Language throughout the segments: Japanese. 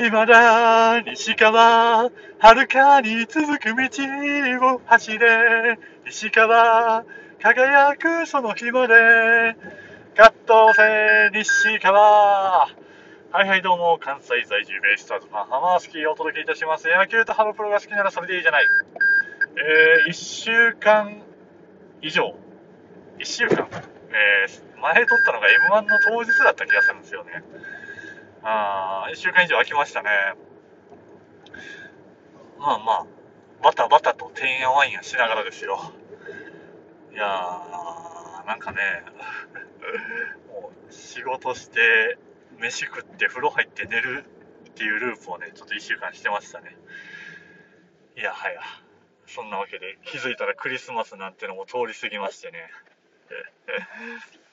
未だ西川、遥かに続く道を走れ、西川、輝くその日まで、カットせ西川。はいはいどうも、関西在住ベイスターズファン、ハマースキーをお届けいたします。野球とハロプロが好きならそれでいいじゃない。えー、1週間以上、1週間、えー、前撮ったのが M1 の当日だった気がするんですよね。あー、1週間以上空きましたね。まあまあ、バタバタとてんやわんやしながらですよ。いやー、なんかね、もう仕事して、飯食って風呂入って寝るっていうループをね、ちょっと1週間してましたね。いやはや、そんなわけで気づいたらクリスマスなんてのも通り過ぎましてね。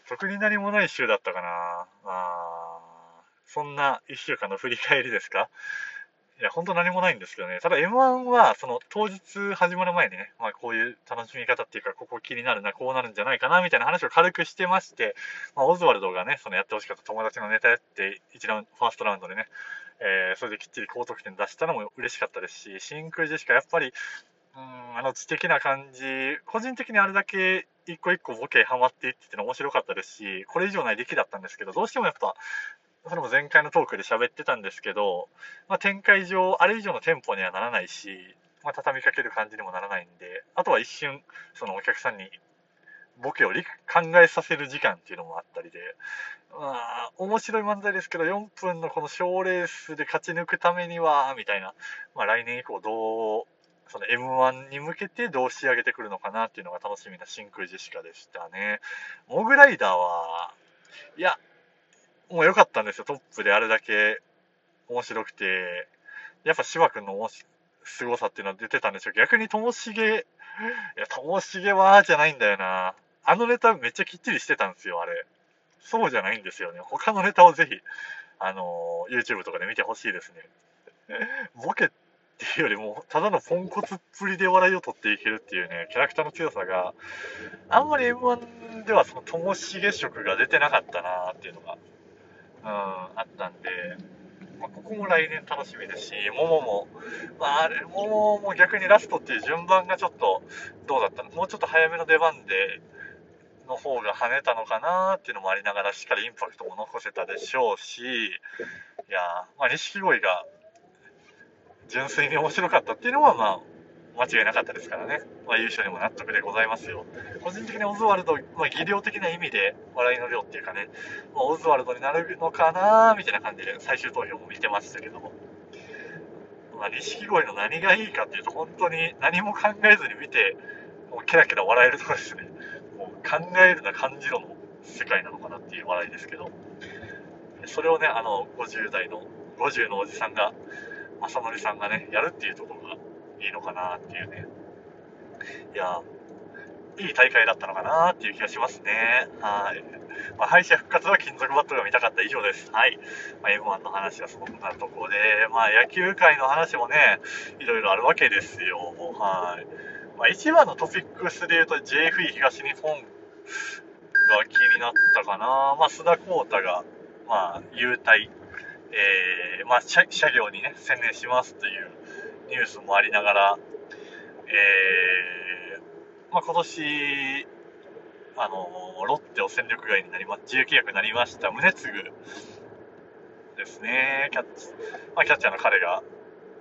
特に何もない週だったかな。あそんな1週間の振り返りですか？いや、本当何もないんですけどね。ただ M1 は、その当日始まる前にね、まあこういう楽しみ方っていうか、ここ気になるな、こうなるんじゃないかな、みたいな話を軽くしてまして、まあオズワルドがね、そのやってほしかった友達のネタやって、一ラウンファーストラウンドでね、えー、それできっちり高得点出したのも嬉しかったですし、真空ジェシカやっぱり、うん、あの知的な感じ、個人的にあれだけ一個一個ボケハマっていってて面白かったですし、これ以上ない出来だったんですけど、どうしてもやっぱ、それも前回のトークで喋ってたんですけど、まあ、展開上、あれ以上のテンポにはならないし、まあ、畳みかける感じにもならないんで、あとは一瞬、そのお客さんにボケを考えさせる時間っていうのもあったりで、まあ、面白い漫才ですけど、4分のこの賞レースで勝ち抜くためには、みたいな、まあ、来年以降どう、その M1 に向けてどう仕上げてくるのかなっていうのが楽しみな真空ジェシカでしたね。モグライダーは、いや、もう良かったんですよ。トップであれだけ面白くて、やっぱ芝君の凄さっていうのは出てたんでしょう逆にともしげ、いや、ともしげは、じゃないんだよな。あのネタめっちゃきっちりしてたんですよ、あれ。そうじゃないんですよね。他のネタをぜひ、あのー、YouTube とかで見てほしいですね。ボケっていうよりも、ただのポンコツっぷりで笑いを取っていけるっていうね、キャラクターの強さが、あんまり M1 ではそのともしげ色が出てなかったなっていうのがうん、あったんで、まあ、ここも来年楽しみですし、ももも、まあ、あれ、ももも逆にラストっていう順番がちょっとどうだったの？もうちょっと早めの出番で、の方が跳ねたのかなっていうのもありながら、しっかりインパクトも残せたでしょうし、いやまあ、錦鯉が純粋に面白かったっていうのは、まあ、間違いなかったですからね、まあ、優勝にも納得でございますよ。個人的にオズワルド、まあ、技量的な意味で笑いの量っていうかね、まあ、オズワルドになるのかなみたいな感じで最終投票も見てましたけども、まあ、錦鯉の何がいいかっていうと、本当に何も考えずに見て、もうケラケラ笑えるとこですね。もう考えるな感じろの世界なのかなっていう笑いですけど、それをね、あの、50代の、50のおじさんが、正則さんがね、やるっていうところが、いいのかなっていうね。いや、いい大会だったのかなっていう気がしますね。はい。まあ、敗者復活は金属バットが見たかった以上です。はい。まあ、M1 の話はそんなところで、まあ、野球界の話もね、いろいろあるわけですよ。はい。まあ、一番のトピックスで言うと JFE 東日本が気になったかな。まあ、須田幸太が、まあ、優待、えー、まあ、社業にね、専念しますというニュースもありながら、えー、まあ、今年、あの、ロッテを戦力外になりま、自由契約になりました、宗次ですね、キャッチ、まあ、キャッチャーの彼が、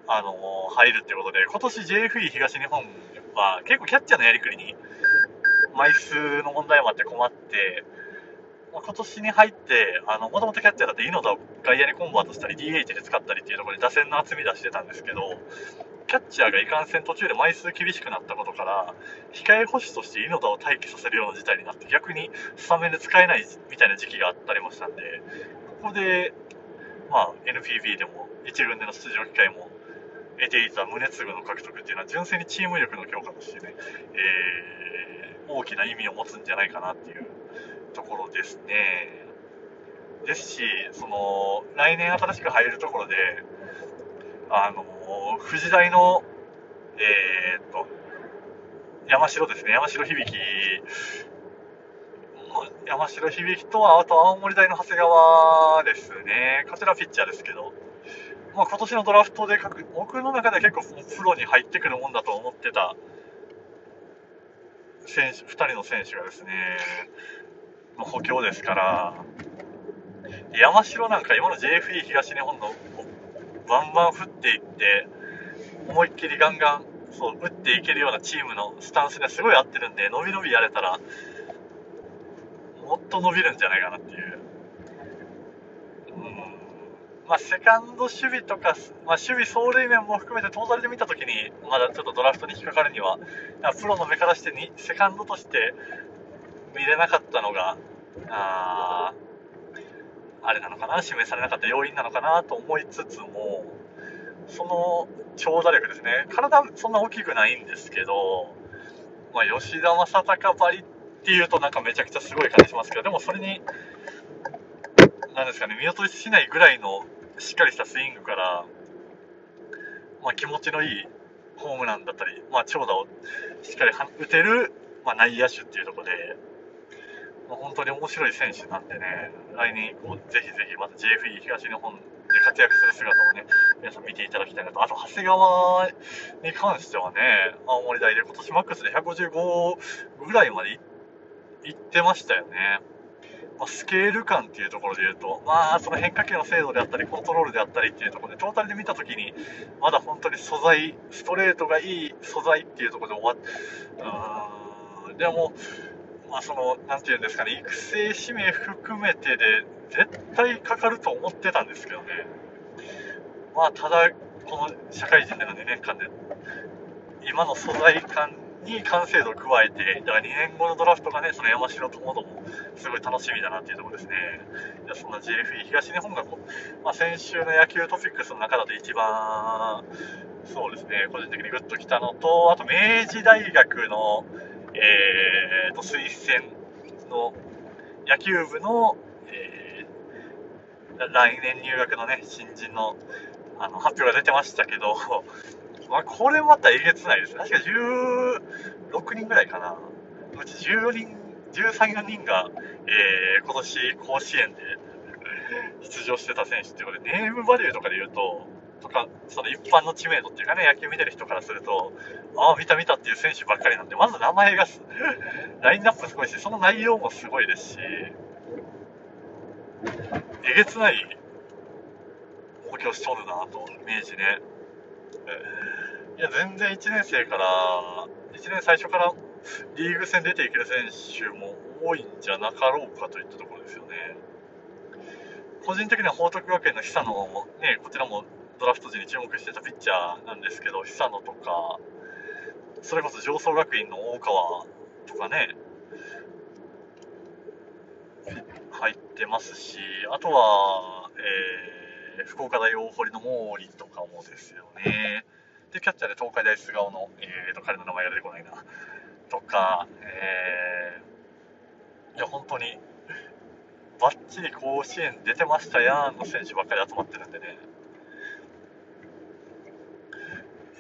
あの、入るってことで、今年 JFE 東日本は結構キャッチャーのやりくりに枚数の問題もあって困って、まあ、今年に入って、あの、もともとキャッチャーだって猪田を外野にコンバートしたり、DH で使ったりっていうところで打線の厚み出してたんですけど、キャッチャーがいかんせん途中で枚数厳しくなったことから、控え捕手として猪田を待機させるような事態になって、逆にスタメンで使えないみたいな時期があったりもしたんで、ここで、まあ、NPB でも1軍での出場機会も得ていた宗次の獲得っていうのは純粋にチーム力の強化としてね、えー、大きな意味を持つんじゃないかなっていうところですね。ですし、その、来年新しく入るところで、あの、富士大の、えー、っと、山城ですね、山城響。山城響と、あと青森大の長谷川ですね、こちらピッチャーですけど、まあ、今年のドラフトで僕の中では結構プロに入ってくるもんだと思ってた選手2人の選手がですね、の補強ですから、山城なんか今の JFE 東日本のバンバン振っていって、思いっきりガンガンそう打っていけるようなチームのスタンスにはすごい合ってるんで、伸び伸びやれたら、もっと伸びるんじゃないかなっていう。うんまあ、セカンド守備とか、まあ、守備走塁面も含めてトータルで見たときに、まだちょっとドラフトに引っかかるには、プロの目からしてに、セカンドとして見れなかったのが、ああれなのかな、指名されなかった要因なのかなと思いつつも、その長打力ですね、体そんな大きくないんですけど、まあ、吉田正尚ばりっていうとなんかめちゃくちゃすごい感じしますけど、でもそれに、なんですかね、見落としないぐらいのしっかりしたスイングから、まあ、気持ちのいいホームランだったり、まあ、長打をしっかり打てる、まあ、内野手っていうところで、まあ、本当に面白い選手なんでね、来年以降、ぜひぜひまた JFE 東日本で活躍する姿をね、皆さん見ていただきたいなと。あと、長谷川に関してはね、青森大で今年マックスで155ぐらいまでいってましたよね。まあ、スケール感っていうところで言うと、まあ、その変化球の精度であったり、コントロールであったりっていうところで、トータルで見たときに、まだ本当に素材、ストレートがいい素材っていうところで終わっ、うん、でも、まあ、その、なんていうんですかね、育成指名含めてで、絶対かかると思ってたんですけどね。まあ、ただ、この社会人での2年間で、今の素材感に完成度を加えて、だから2年後のドラフトがね、その山城友もすごい楽しみだなっていうところですね。いやそんな JFE 東日本がこう、まあ、先週の野球トピックスの中だと一番、そうですね、個人的にグッときたのと、あと明治大学の、えーと、推薦の野球部の、えー、来年入学のね、新人のあの発表が出てましたけど、まあ、これまたえげつないです。確か16人ぐらいかな。うち14人、13、4人が、えー、今年甲子園で出場してた選手ってことで、ネームバリューとかで言うと、とか、その一般の知名度っていうかね、野球見てる人からすると、ああ、見た見たっていう選手ばっかりなんで、まず名前が ラインナップすごいし、その内容もすごいですし、えげつない補強しとるなと、明治ね。いや、全然1年生から、1年最初からリーグ戦出ていける選手も多いんじゃなかろうかといったところですよね。個人的には報徳学園の久野も、ね、こちらもドラフト時に注目してたピッチャーなんですけど、久野とか、それこそ上層学院の大川とかね、入ってますし、あとは、えー、福岡大大堀の毛利とかもですよね。で、キャッチャーで東海大菅生の、えーと、彼の名前が出てこないな。とか、えー、いや、本当に、ばっちり甲子園出てましたやんの選手ばっかり集まってるんでね。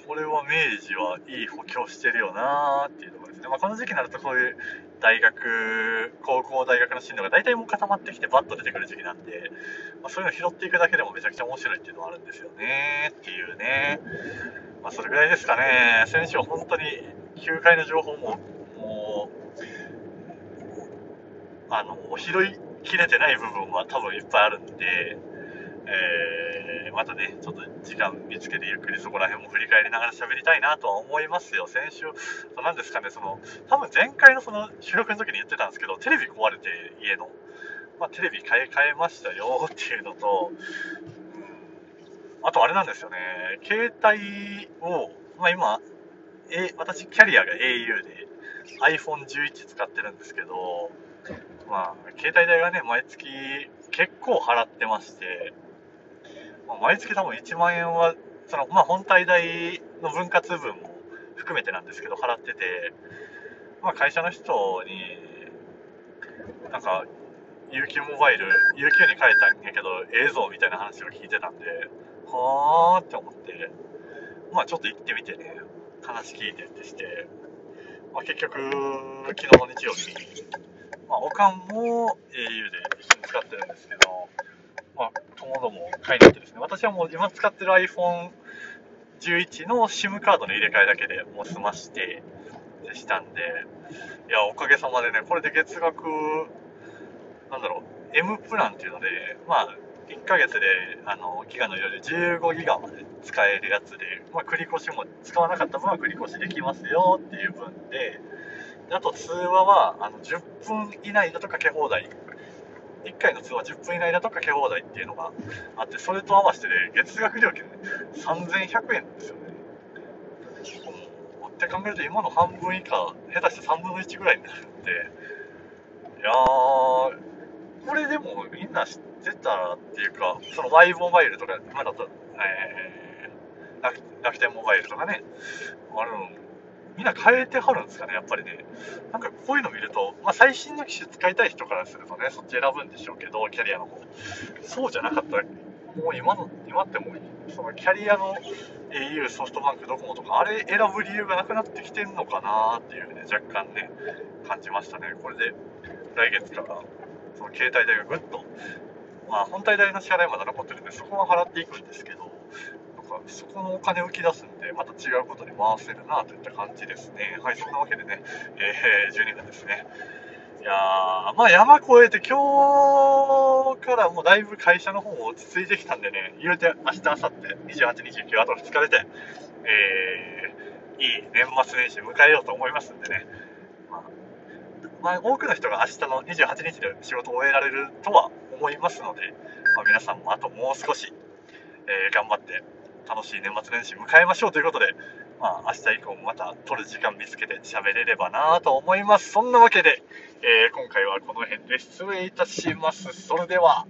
これは明治はいい補強してるよなーっていうところですね。まあ、この時期になるとこういう大学、高校、大学の進路が大体もう固まってきてバッと出てくる時期なんで、まあ、そういうの拾っていくだけでもめちゃくちゃ面白いっていうのはあるんですよねっていうね。まあ、それぐらいですかね。選手は本当に球界の情報も、もう、あの、拾いきれてない部分は多分いっぱいあるんで、えー、またね、ちょっと時間見つけてゆっくりそこら辺も振り返りながら喋りたいなとは思いますよ。先週、なんですかね、その、多分前回のその収録の時に言ってたんですけど、テレビ壊れて家の、まあ、テレビ買い替えましたよっていうのと、あとあれなんですよね、携帯を、まあ、今、え私、キャリアが au で iPhone11 使ってるんですけど、まあ、携帯代がね、毎月結構払ってまして、まあ、毎月多分1万円は、その、まあ、本体代の分割分も含めてなんですけど、払ってて、まあ、会社の人に、なんか、UQ モバイル、UQ に変えたんやけど、ええぞみたいな話を聞いてたんで、はーって思って、まあちょっと行ってみてね、話聞いてってして、まあ結局、昨日の日曜日に、まあおかんも au で一緒に使ってるんですけど、まあ、ともども買いに行ってですね、私はもう今使ってる iPhone11 の SIM カードの入れ替えだけでもう済ましてでしたんで、いや、おかげさまでね、これで月額、なんだろう、M プランっていうので、まあ、1ヶ月であのギガの容量15ギガまで使えるやつで、まあ、繰り越しも使わなかった分は繰り越しできますよっていう分で、であと通話はあの10分以内だとかけ放題。1回の通話10分以内だとかけ放題っていうのがあって、それと合わせて、ね、月額料金、ね、3100円ですよね。って考えると今の半分以下、下手して3分の1ぐらいになるんで、いやー、これでもみんな知ってたっていうか、その Y モバイルとか、今だと、えー、楽天モバイルとかね、あるの、みんな変えてはるんですかね、やっぱりね。なんかこういうの見ると、まあ、最新の機種使いたい人からするとね、そっち選ぶんでしょうけど、キャリアの方。そうじゃなかったら、もう今の、今ってもう、そのキャリアの au、ソフトバンク、ドコモとか、あれ選ぶ理由がなくなってきてんのかなっていうね、若干ね、感じましたね。これで、来月から、その携帯代がぐっと、まあ、本体代の支払いまだ残ってるんで、そこは払っていくんですけど、かそこのお金を浮き出すんで、また違うことに回せるなといった感じですね。はい、そんなわけでね、えー、12分ですね。いやー、まあ山越えて今日からもうだいぶ会社の方も落ち着いてきたんでね、言うて明日、明後日、28、29、あと2日出て、えー、いい年末年始迎えようと思いますんでね、まあ、まあ、多くの人が明日の28日で仕事を終えられるとは思いますので、まあ、皆さんもあともう少し、えー、頑張って楽しい年末年始迎えましょうということで、まあ、明日以降もまた撮る時間見つけて喋れればなと思います。そんなわけで、えー、今回はこの辺で失礼いたします。それでは。